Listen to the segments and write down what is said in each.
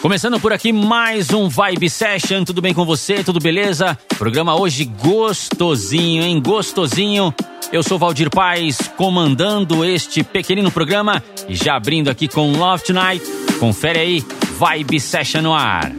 Começando por aqui mais um Vibe Session, tudo bem com você? Tudo beleza? Programa hoje gostosinho, hein? Gostosinho. Eu sou Valdir Paz, comandando este pequenino programa e já abrindo aqui com Love Tonight. Confere aí, Vibe Session no ar.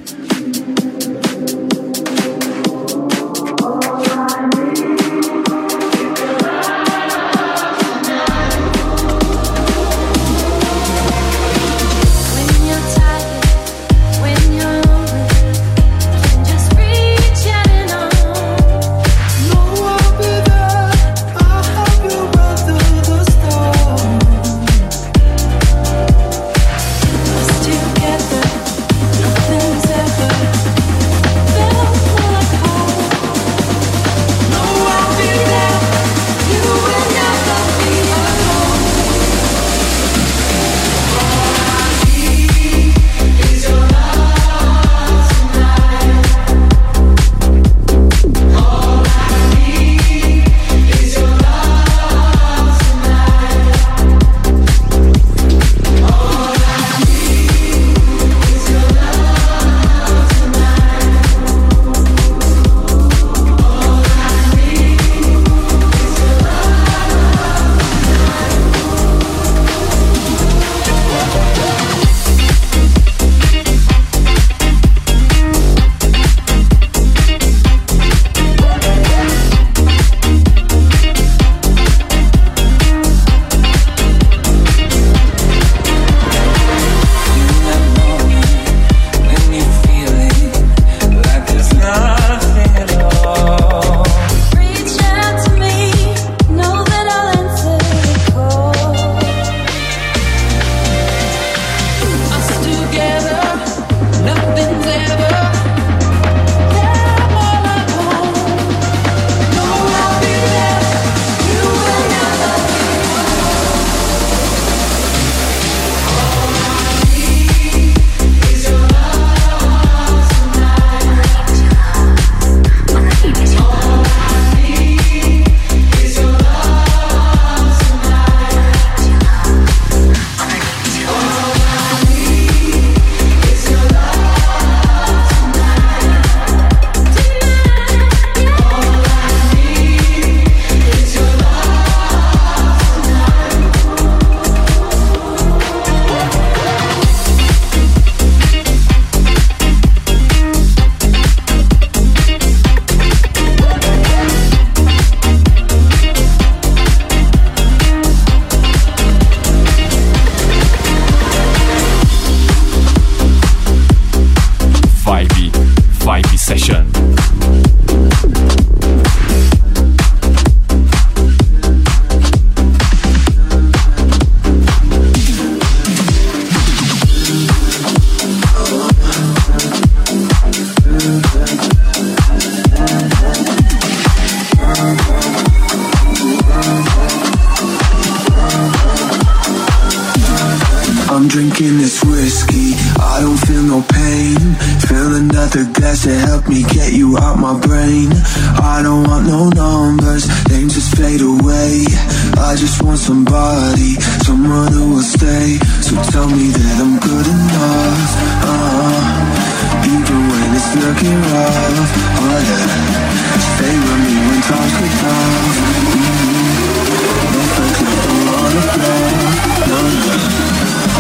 want somebody, someone who will stay. So tell me that I'm good enough. Uh, even when it's looking rough, oh yeah. Stay with me when times get tough. Mm-hmm. Perfect like a waterfall. No, no.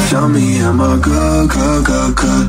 Tell me, am I good, good, good, good?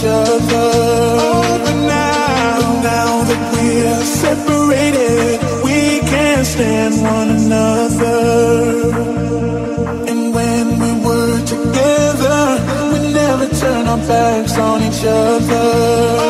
each other. Oh, but now, but now that we're separated, we can't stand one another. And when we were together, we never turned our backs on each other.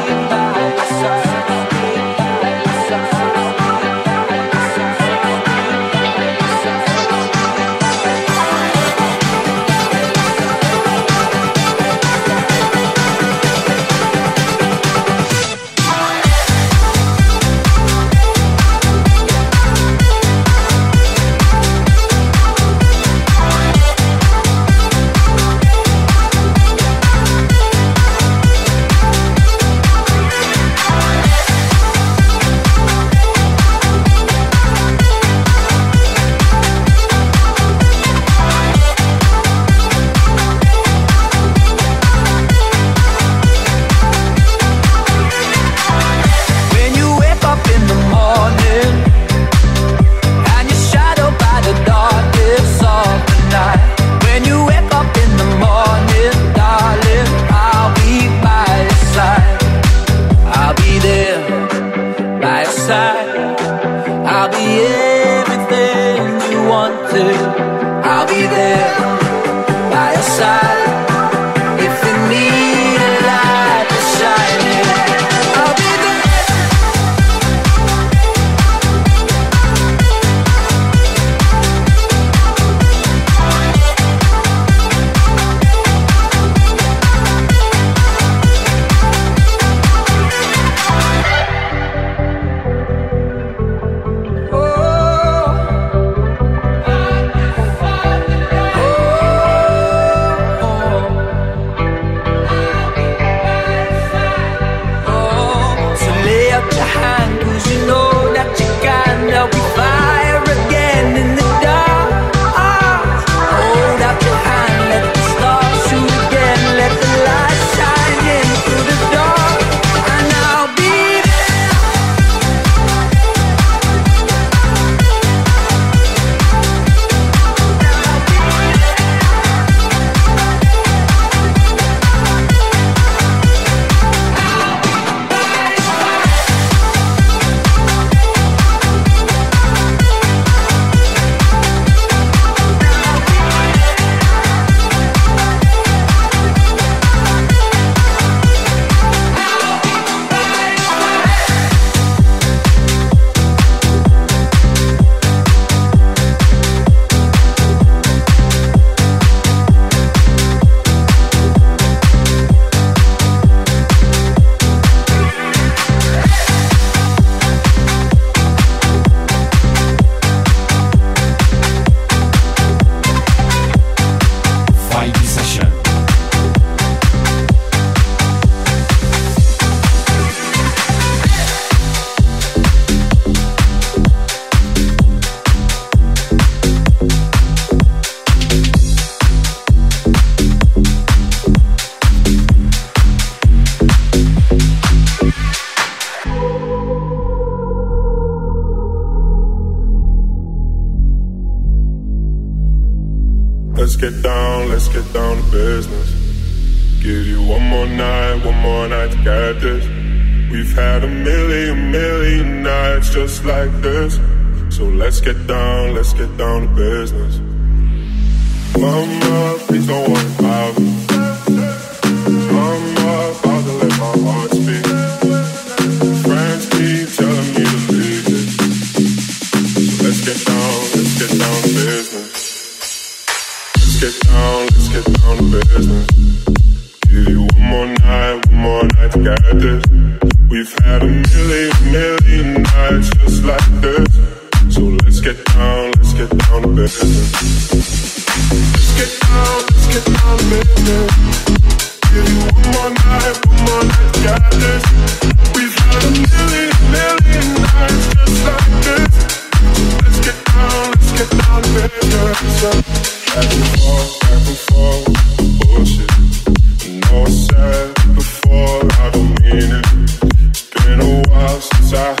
We've had a million, million nights just like this. So let's get down, let's get down. Let's get down, let's get down. Give you one more night, one more night, this. We've had a million, million nights just like this. Let's get down, let's get down. Back and forth, back and forth, bullshit. No. side.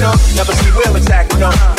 Never see Will attack no.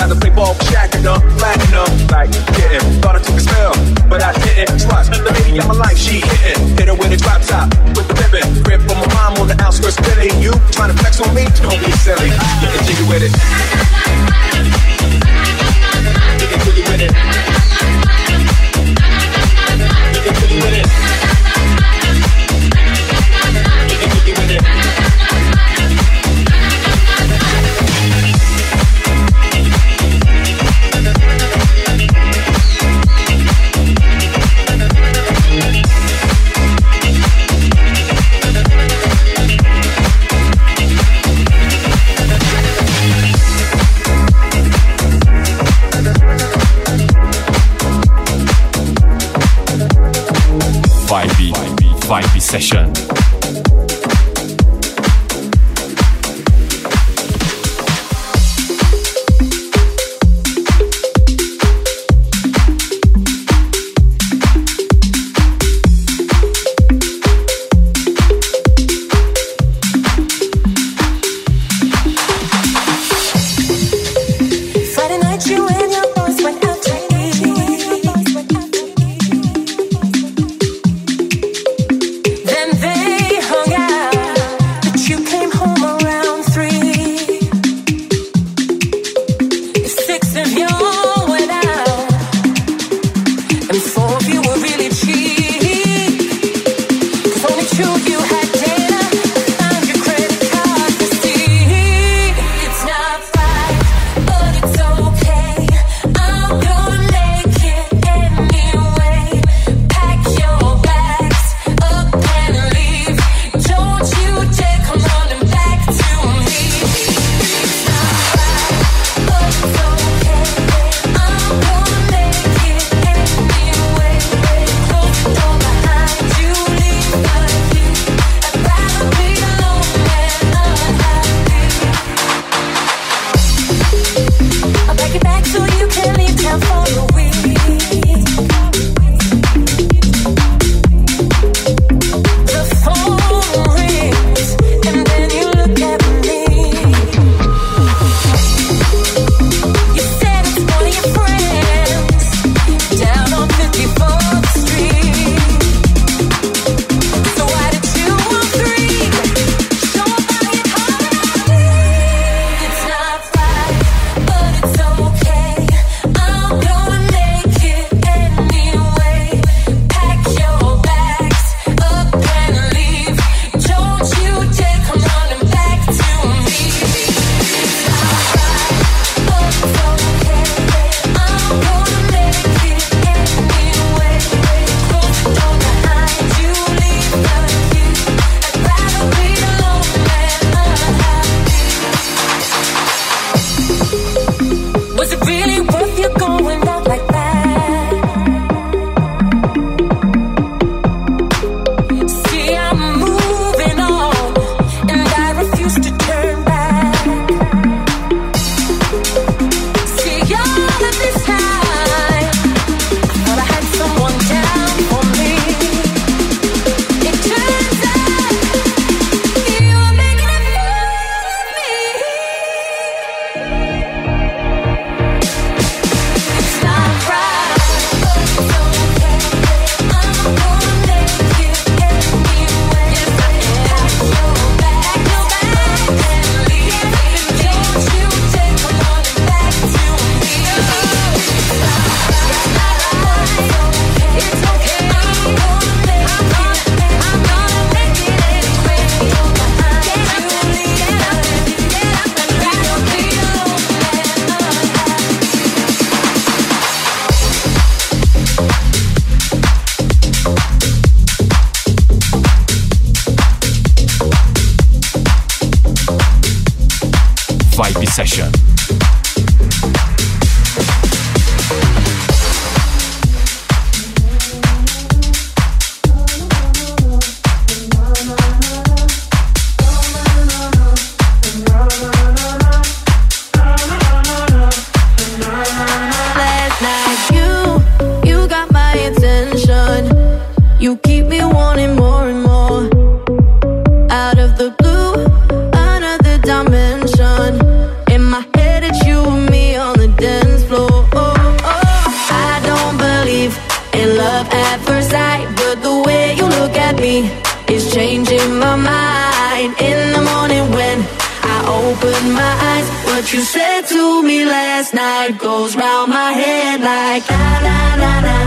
You said to me last night goes round my head like na na na na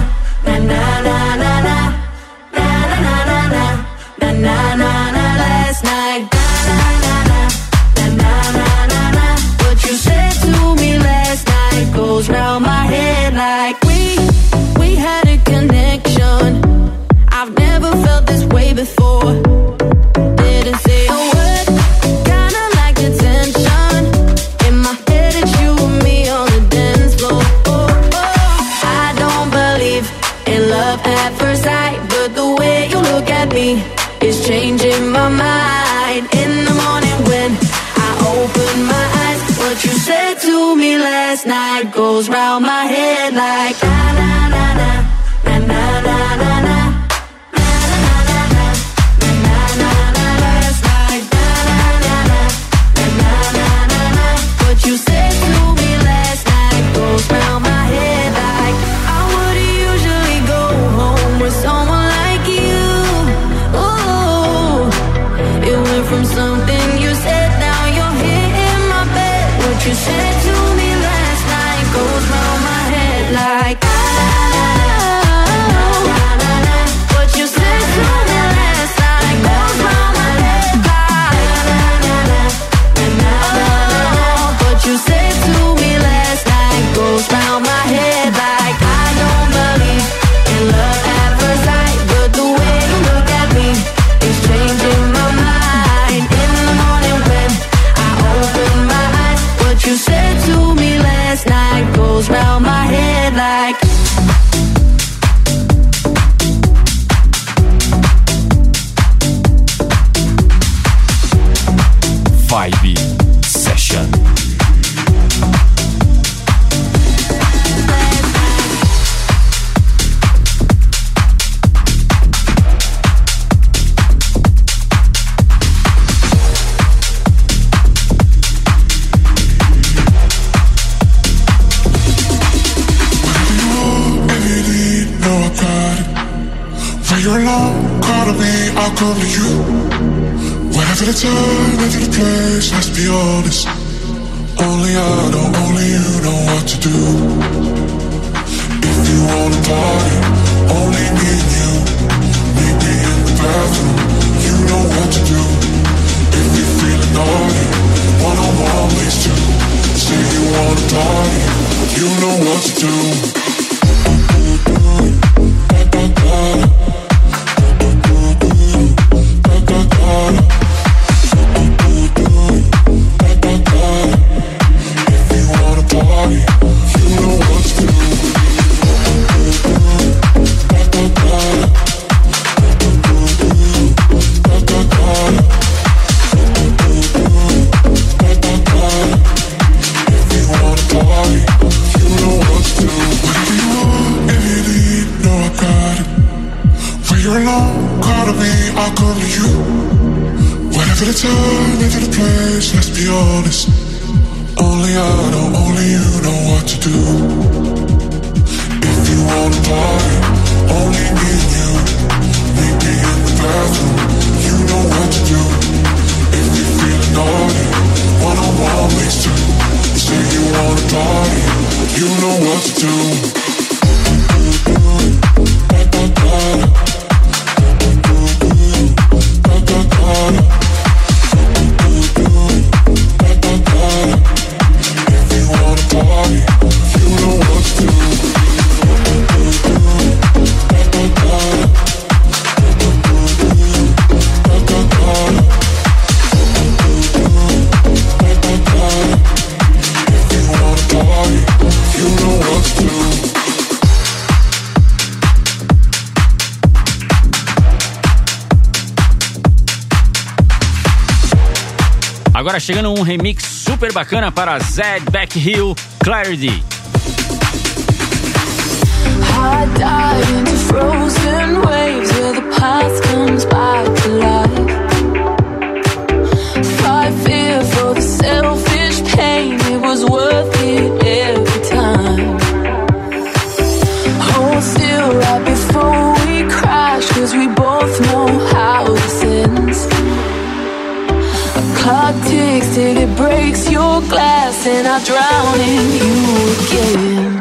na na na na na na na na na na na na night goes round my head like I come to you. whatever the time, whatever the place, let's be honest. Only I know, only you know what to do. If you wanna party, only me and you. Meet me in the bathroom, you know what to do. If you feeling naughty, one-on-one makes two. Say you wanna party, you know what to do. Da, da, da, If you wanna party Agora chegando um remix super bacana para Zed Back Hill Clarity. frozen waves where the past comes back to life. And I drown in you again.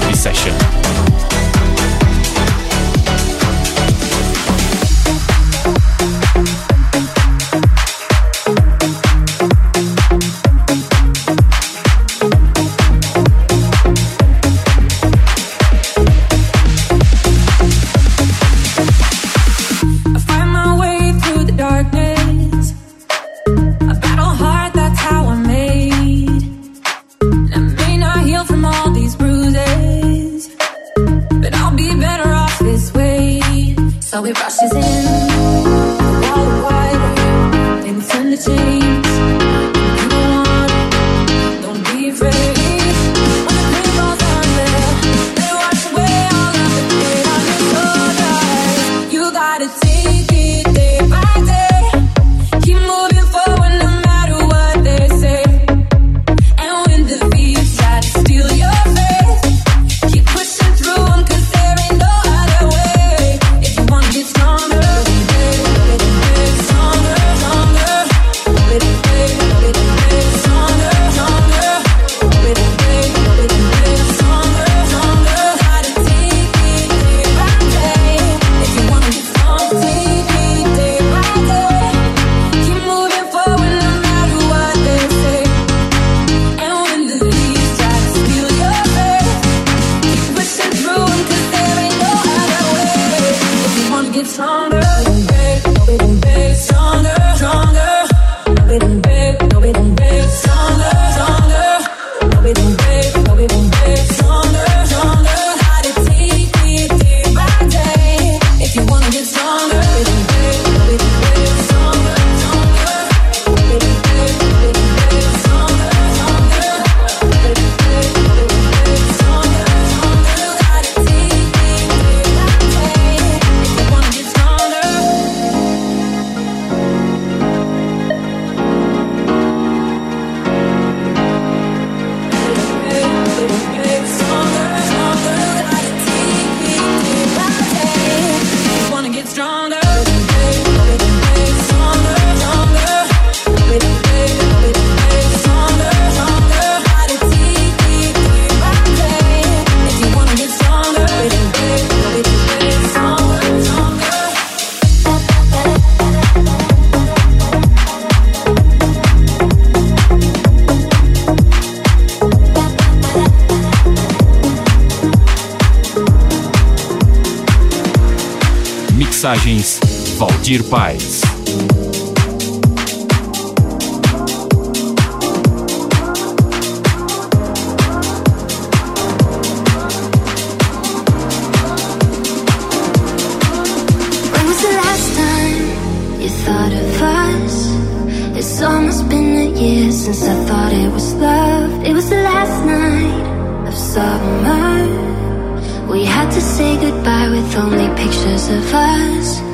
Mensagens Dear Pies. Since I thought it was love, it was the last night of summer. We had to say goodbye with only pictures of us.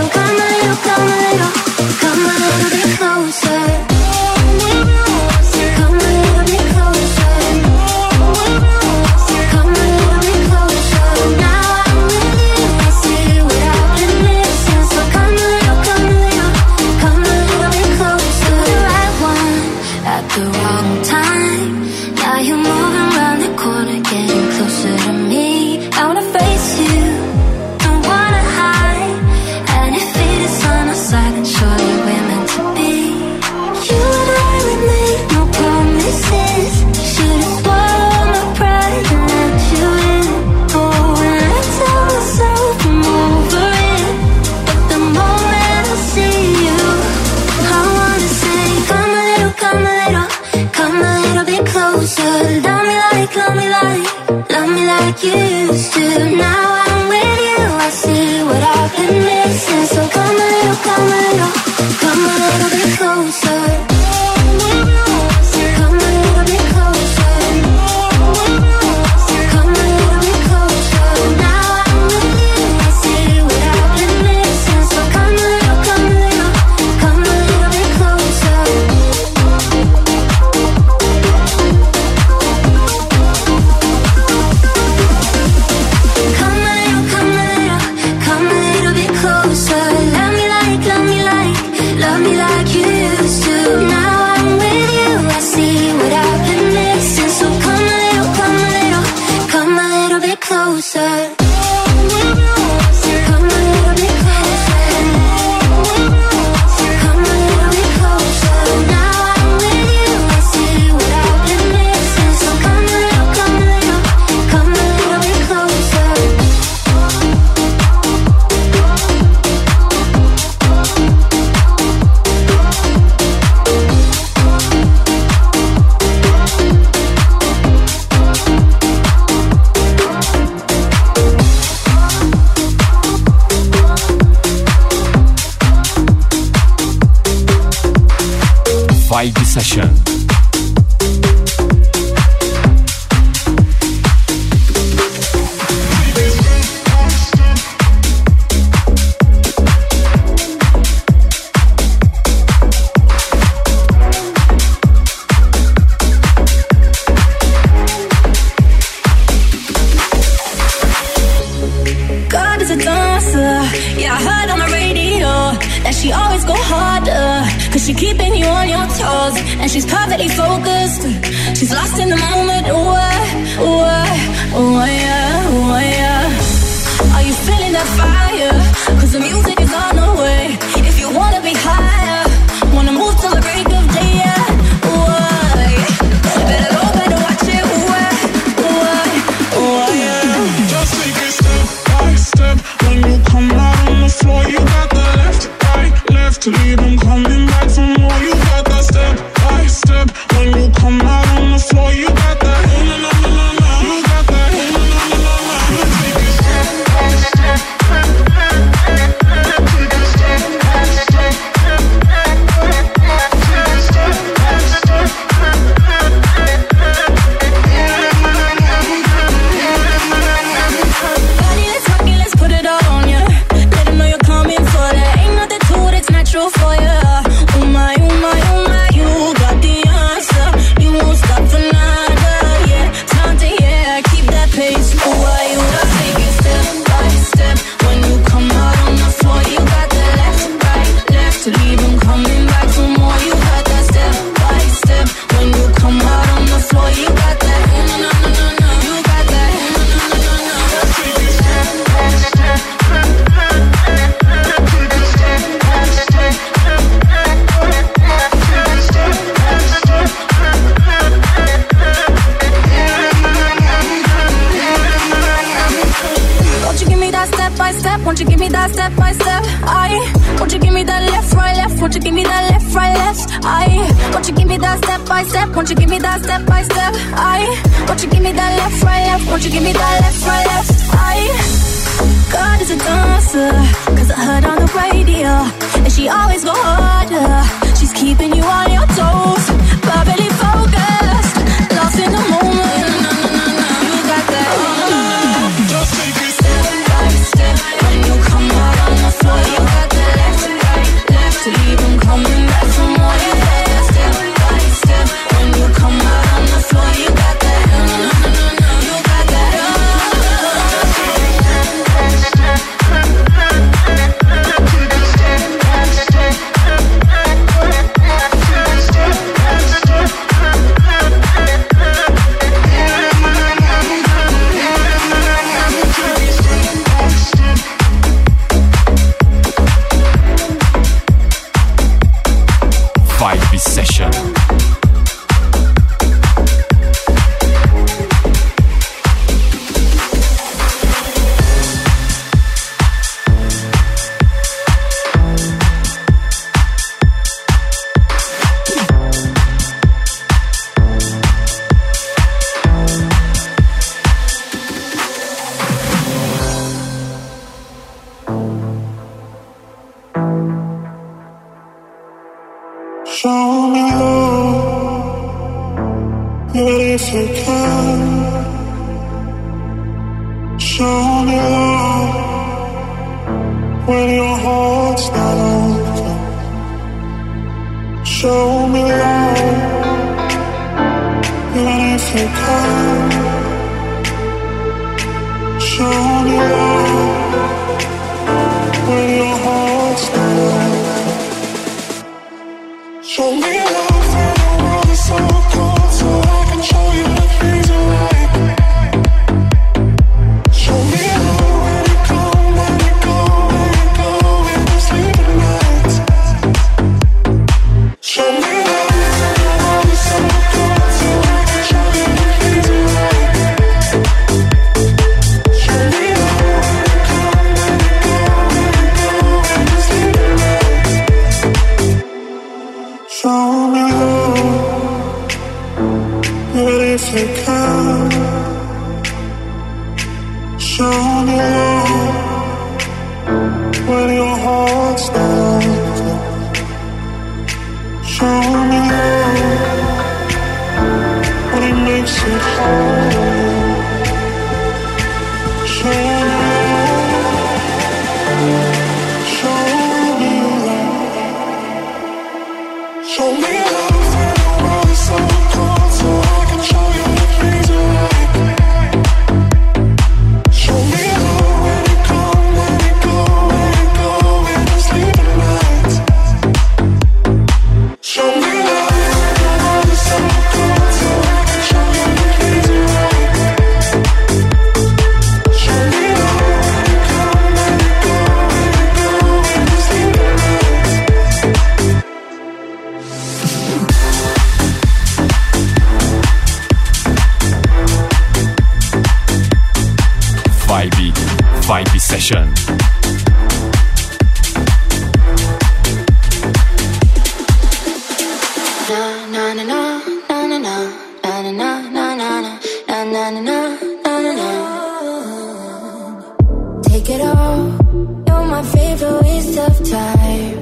my favorite waste of time.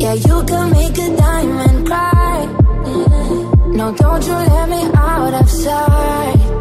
Yeah, you can make a diamond cry. No, don't you let me out of sight.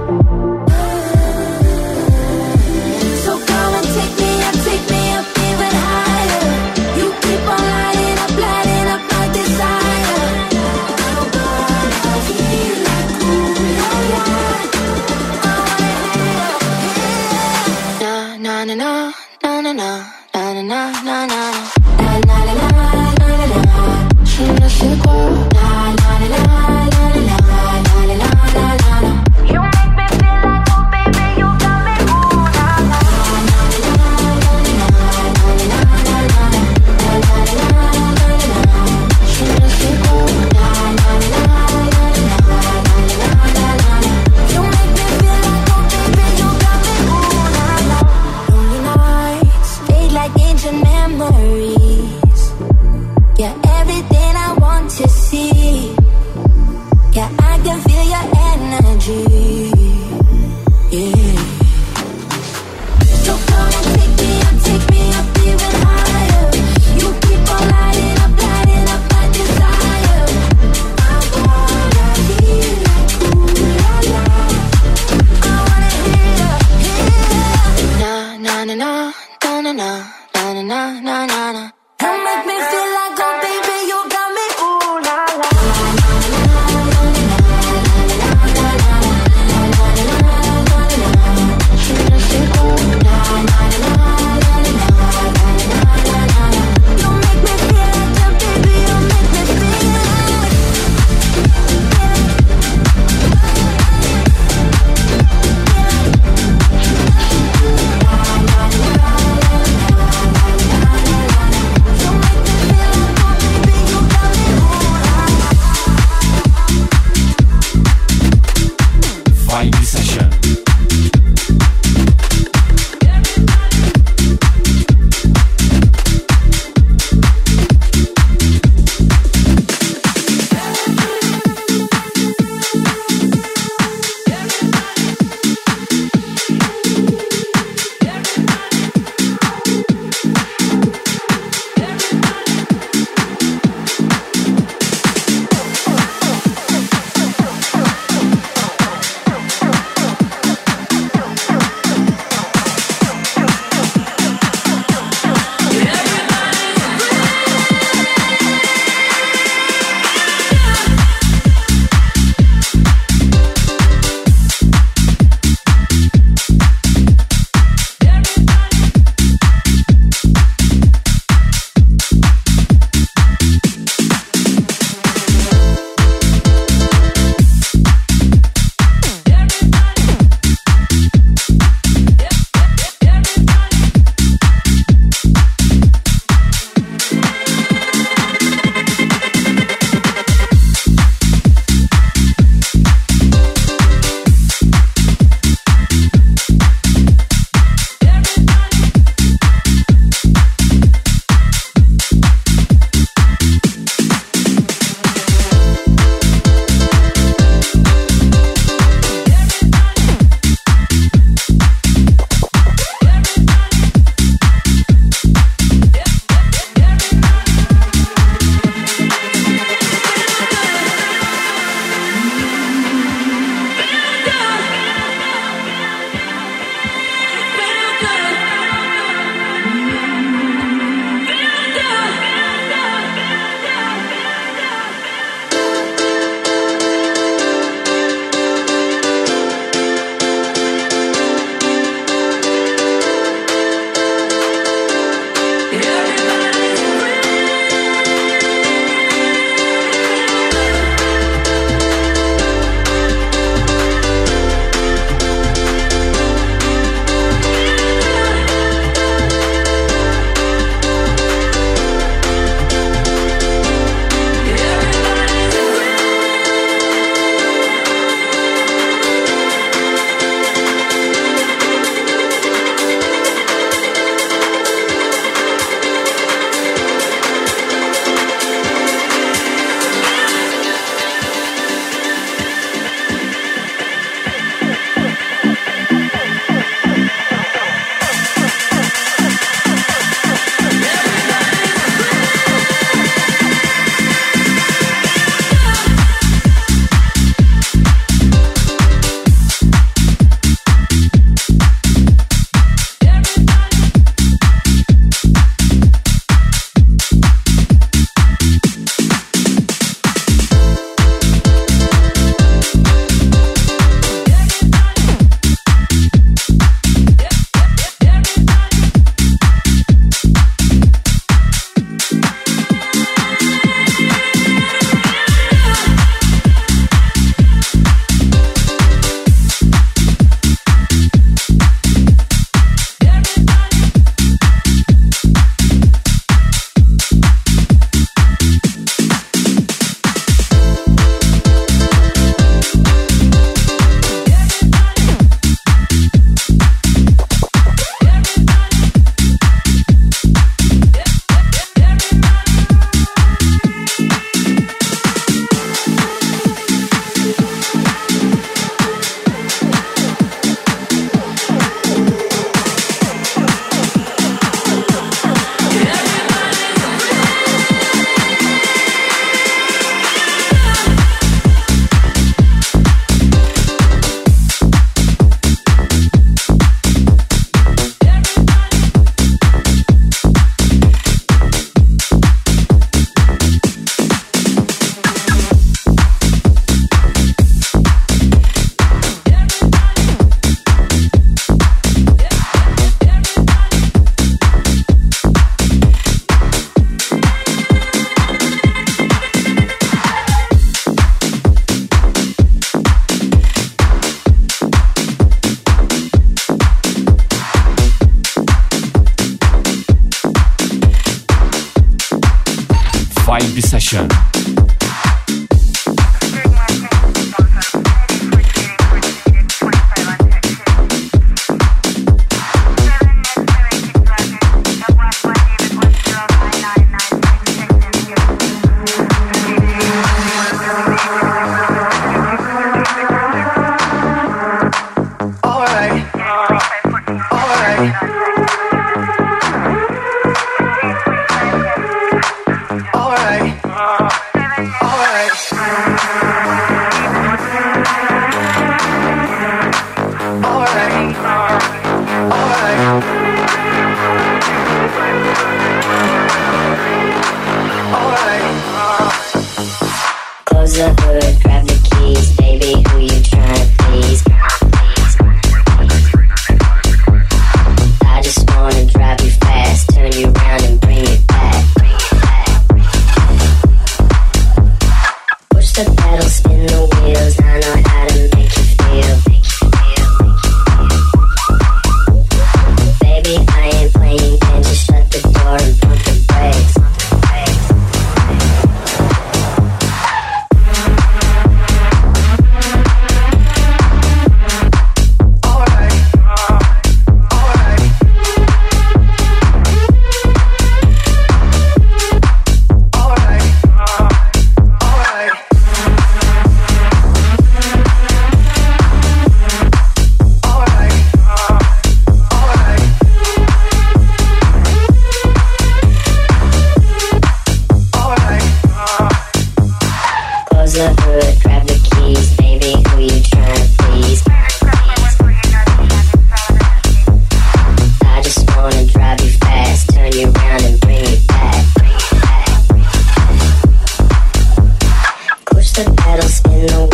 you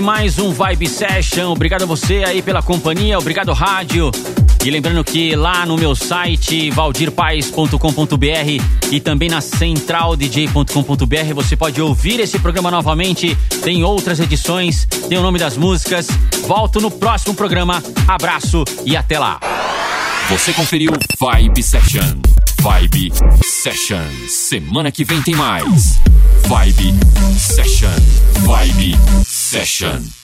mais um Vibe Session. Obrigado a você aí pela companhia, obrigado rádio. E lembrando que lá no meu site valdirpaes.com.br e também na centraldj.com.br você pode ouvir esse programa novamente. Tem outras edições, tem o nome das músicas. Volto no próximo programa. Abraço e até lá. Você conferiu Vibe Session. Vibe Session. Semana que vem tem mais. Vibe Session. Vibe Session.